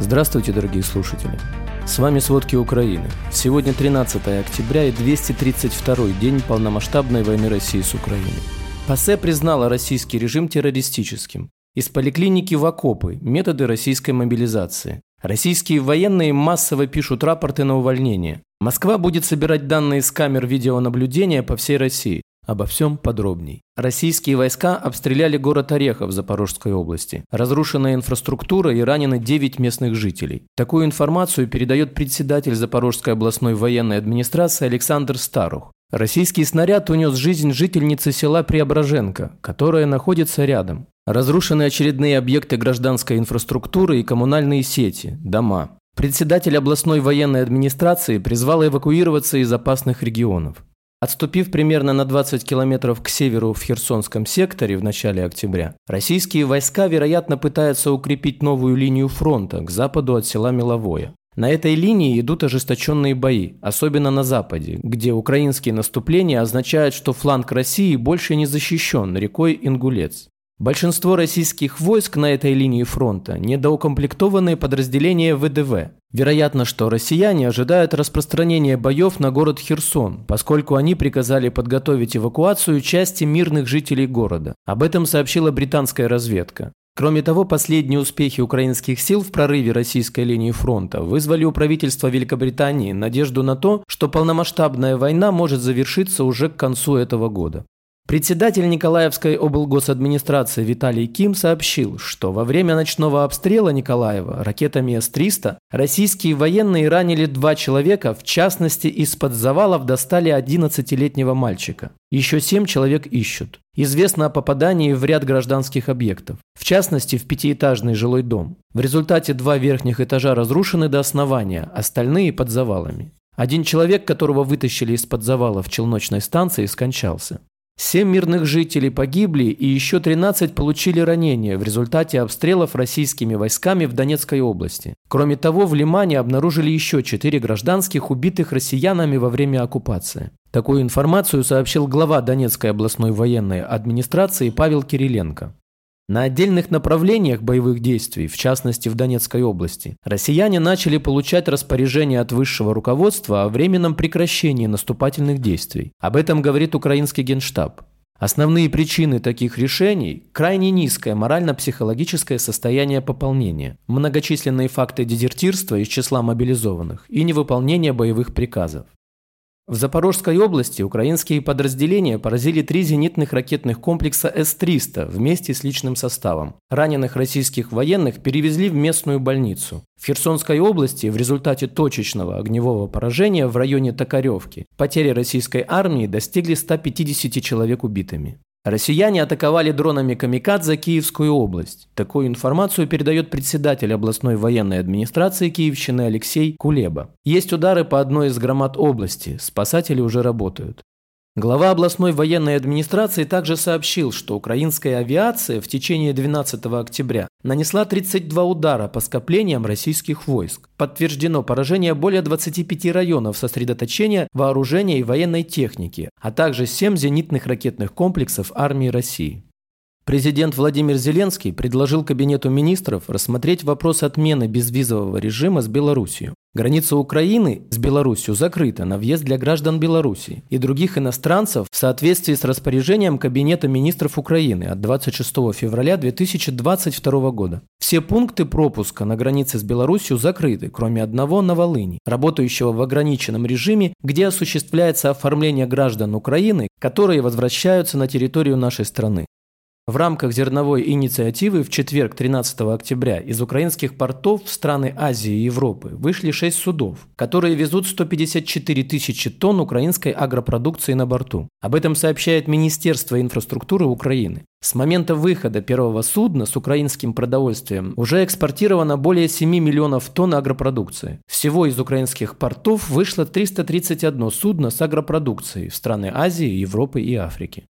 Здравствуйте, дорогие слушатели. С вами «Сводки Украины». Сегодня 13 октября и 232 день полномасштабной войны России с Украиной. ПАСЕ признала российский режим террористическим. Из поликлиники в окопы – методы российской мобилизации. Российские военные массово пишут рапорты на увольнение. Москва будет собирать данные с камер видеонаблюдения по всей России. Обо всем подробней. Российские войска обстреляли город Орехов Запорожской области. Разрушена инфраструктура и ранены 9 местных жителей. Такую информацию передает председатель Запорожской областной военной администрации Александр Старух. Российский снаряд унес жизнь жительницы села Преображенко, которая находится рядом. Разрушены очередные объекты гражданской инфраструктуры и коммунальные сети, дома. Председатель областной военной администрации призвал эвакуироваться из опасных регионов. Отступив примерно на 20 километров к северу в Херсонском секторе в начале октября, российские войска, вероятно, пытаются укрепить новую линию фронта к западу от села Меловое. На этой линии идут ожесточенные бои, особенно на западе, где украинские наступления означают, что фланг России больше не защищен рекой Ингулец. Большинство российских войск на этой линии фронта – недоукомплектованные подразделения ВДВ. Вероятно, что россияне ожидают распространения боев на город Херсон, поскольку они приказали подготовить эвакуацию части мирных жителей города. Об этом сообщила британская разведка. Кроме того, последние успехи украинских сил в прорыве российской линии фронта вызвали у правительства Великобритании надежду на то, что полномасштабная война может завершиться уже к концу этого года. Председатель Николаевской облгосадминистрации Виталий Ким сообщил, что во время ночного обстрела Николаева ракетами С-300 российские военные ранили два человека, в частности, из-под завалов достали 11-летнего мальчика. Еще семь человек ищут. Известно о попадании в ряд гражданских объектов, в частности, в пятиэтажный жилой дом. В результате два верхних этажа разрушены до основания, остальные под завалами. Один человек, которого вытащили из-под завала в челночной станции, скончался. Семь мирных жителей погибли и еще 13 получили ранения в результате обстрелов российскими войсками в Донецкой области. Кроме того, в Лимане обнаружили еще четыре гражданских, убитых россиянами во время оккупации. Такую информацию сообщил глава Донецкой областной военной администрации Павел Кириленко. На отдельных направлениях боевых действий, в частности в Донецкой области, россияне начали получать распоряжение от высшего руководства о временном прекращении наступательных действий. Об этом говорит украинский генштаб. Основные причины таких решений – крайне низкое морально-психологическое состояние пополнения, многочисленные факты дезертирства из числа мобилизованных и невыполнение боевых приказов. В Запорожской области украинские подразделения поразили три зенитных ракетных комплекса С-300 вместе с личным составом. Раненых российских военных перевезли в местную больницу. В Херсонской области в результате точечного огневого поражения в районе Токаревки потери российской армии достигли 150 человек убитыми. Россияне атаковали дронами «Камикадзе» Киевскую область. Такую информацию передает председатель областной военной администрации Киевщины Алексей Кулеба. Есть удары по одной из громад области, спасатели уже работают. Глава областной военной администрации также сообщил, что украинская авиация в течение 12 октября нанесла 32 удара по скоплениям российских войск. Подтверждено поражение более 25 районов сосредоточения вооружения и военной техники, а также 7 зенитных ракетных комплексов армии России. Президент Владимир Зеленский предложил Кабинету министров рассмотреть вопрос отмены безвизового режима с Белоруссией. Граница Украины с Беларусью закрыта на въезд для граждан Беларуси и других иностранцев в соответствии с распоряжением Кабинета министров Украины от 26 февраля 2022 года. Все пункты пропуска на границе с Беларусью закрыты, кроме одного на Волыни, работающего в ограниченном режиме, где осуществляется оформление граждан Украины, которые возвращаются на территорию нашей страны. В рамках зерновой инициативы в четверг 13 октября из украинских портов в страны Азии и Европы вышли 6 судов, которые везут 154 тысячи тонн украинской агропродукции на борту. Об этом сообщает Министерство инфраструктуры Украины. С момента выхода первого судна с украинским продовольствием уже экспортировано более 7 миллионов тонн агропродукции. Всего из украинских портов вышло 331 судно с агропродукцией в страны Азии, Европы и Африки.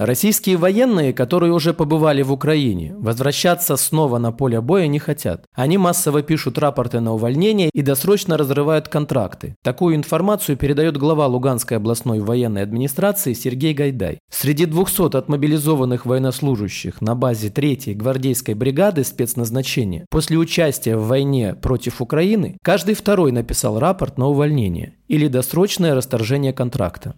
Российские военные, которые уже побывали в Украине, возвращаться снова на поле боя не хотят. Они массово пишут рапорты на увольнение и досрочно разрывают контракты. Такую информацию передает глава Луганской областной военной администрации Сергей Гайдай. Среди 200 отмобилизованных военнослужащих на базе 3-й гвардейской бригады спецназначения после участия в войне против Украины каждый второй написал рапорт на увольнение или досрочное расторжение контракта.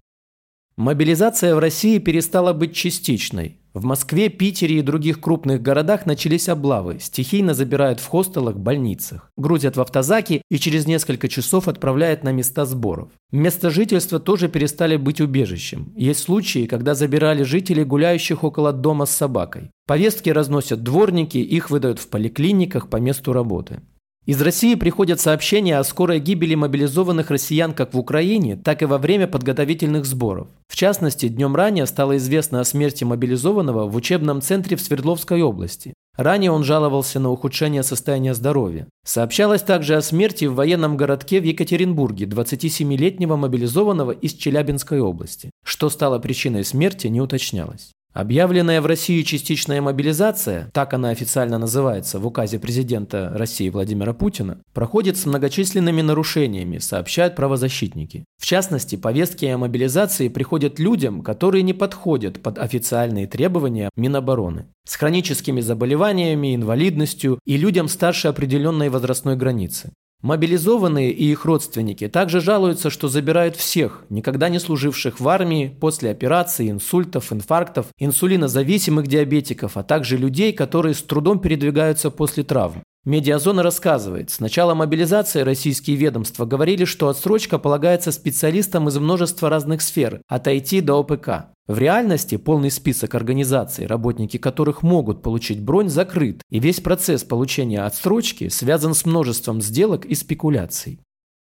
Мобилизация в России перестала быть частичной. В Москве, Питере и других крупных городах начались облавы, стихийно забирают в хостелах, больницах, грузят в автозаки и через несколько часов отправляют на места сборов. Место жительства тоже перестали быть убежищем. Есть случаи, когда забирали жителей, гуляющих около дома с собакой. Повестки разносят дворники, их выдают в поликлиниках по месту работы. Из России приходят сообщения о скорой гибели мобилизованных россиян как в Украине, так и во время подготовительных сборов. В частности, днем ранее стало известно о смерти мобилизованного в учебном центре в Свердловской области. Ранее он жаловался на ухудшение состояния здоровья. Сообщалось также о смерти в военном городке в Екатеринбурге 27-летнего мобилизованного из Челябинской области. Что стало причиной смерти, не уточнялось. Объявленная в России частичная мобилизация, так она официально называется в указе президента России Владимира Путина, проходит с многочисленными нарушениями, сообщают правозащитники. В частности, повестки о мобилизации приходят людям, которые не подходят под официальные требования Минобороны, с хроническими заболеваниями, инвалидностью и людям старше определенной возрастной границы. Мобилизованные и их родственники также жалуются, что забирают всех, никогда не служивших в армии, после операций, инсультов, инфарктов, инсулинозависимых диабетиков, а также людей, которые с трудом передвигаются после травм. Медиазона рассказывает, с начала мобилизации российские ведомства говорили, что отсрочка полагается специалистам из множества разных сфер, от IT до ОПК. В реальности полный список организаций, работники которых могут получить бронь, закрыт, и весь процесс получения отсрочки связан с множеством сделок и спекуляций.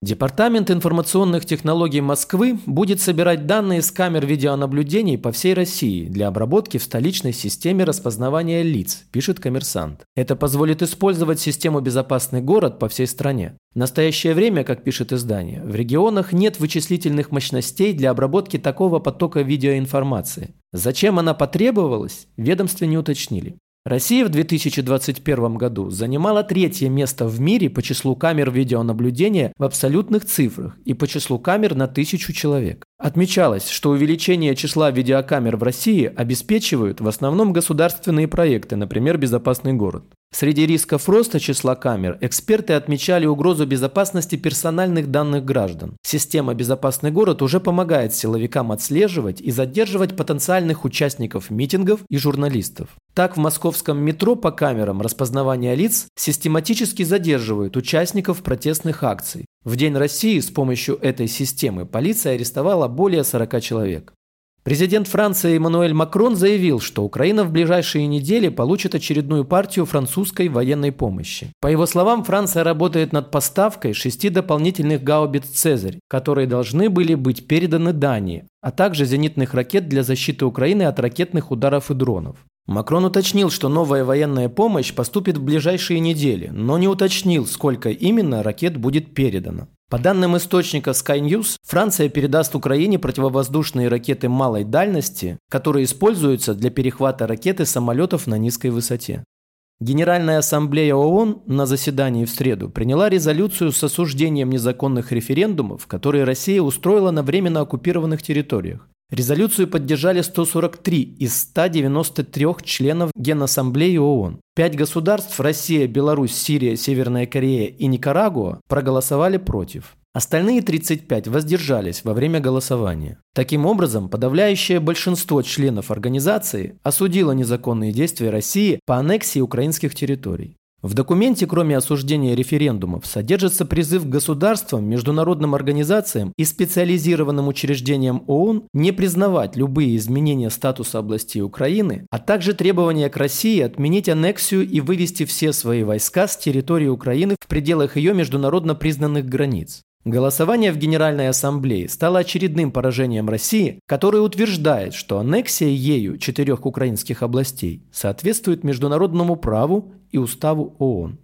Департамент информационных технологий Москвы будет собирать данные с камер видеонаблюдений по всей России для обработки в столичной системе распознавания лиц, пишет коммерсант. Это позволит использовать систему «Безопасный город» по всей стране. В настоящее время, как пишет издание, в регионах нет вычислительных мощностей для обработки такого потока видеоинформации. Зачем она потребовалась, ведомстве не уточнили. Россия в 2021 году занимала третье место в мире по числу камер видеонаблюдения в абсолютных цифрах и по числу камер на тысячу человек. Отмечалось, что увеличение числа видеокамер в России обеспечивают в основном государственные проекты, например, «Безопасный город». Среди рисков роста числа камер эксперты отмечали угрозу безопасности персональных данных граждан. Система «Безопасный город» уже помогает силовикам отслеживать и задерживать потенциальных участников митингов и журналистов. Так, в московском метро по камерам распознавания лиц систематически задерживают участников протестных акций. В День России с помощью этой системы полиция арестовала более 40 человек. Президент Франции Эммануэль Макрон заявил, что Украина в ближайшие недели получит очередную партию французской военной помощи. По его словам, Франция работает над поставкой шести дополнительных гаубиц «Цезарь», которые должны были быть переданы Дании, а также зенитных ракет для защиты Украины от ракетных ударов и дронов. Макрон уточнил, что новая военная помощь поступит в ближайшие недели, но не уточнил, сколько именно ракет будет передано. По данным источника Sky News, Франция передаст Украине противовоздушные ракеты малой дальности, которые используются для перехвата ракеты самолетов на низкой высоте. Генеральная ассамблея ООН на заседании в среду приняла резолюцию с осуждением незаконных референдумов, которые Россия устроила на временно оккупированных территориях. Резолюцию поддержали 143 из 193 членов Генассамблеи ООН. Пять государств – Россия, Беларусь, Сирия, Северная Корея и Никарагуа – проголосовали против. Остальные 35 воздержались во время голосования. Таким образом, подавляющее большинство членов организации осудило незаконные действия России по аннексии украинских территорий. В документе, кроме осуждения референдумов, содержится призыв государствам, международным организациям и специализированным учреждениям ООН не признавать любые изменения статуса областей Украины, а также требования к России отменить аннексию и вывести все свои войска с территории Украины в пределах ее международно признанных границ. Голосование в Генеральной Ассамблее стало очередным поражением России, которое утверждает, что аннексия ею четырех украинских областей соответствует международному праву и уставу ООН.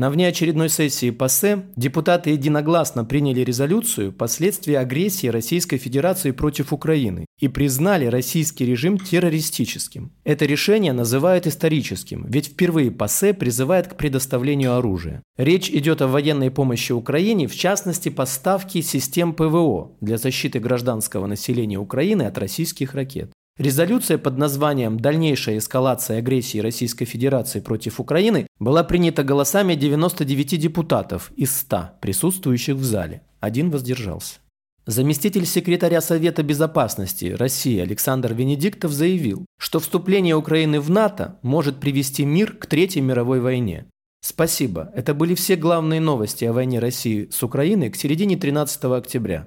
На внеочередной сессии ПАСЕ депутаты единогласно приняли резолюцию «Последствия агрессии Российской Федерации против Украины» и признали российский режим террористическим. Это решение называют историческим, ведь впервые ПАСЕ призывает к предоставлению оружия. Речь идет о военной помощи Украине, в частности поставке систем ПВО для защиты гражданского населения Украины от российских ракет. Резолюция под названием «Дальнейшая эскалация агрессии Российской Федерации против Украины» была принята голосами 99 депутатов из 100 присутствующих в зале. Один воздержался. Заместитель секретаря Совета Безопасности России Александр Венедиктов заявил, что вступление Украины в НАТО может привести мир к Третьей мировой войне. Спасибо. Это были все главные новости о войне России с Украиной к середине 13 октября.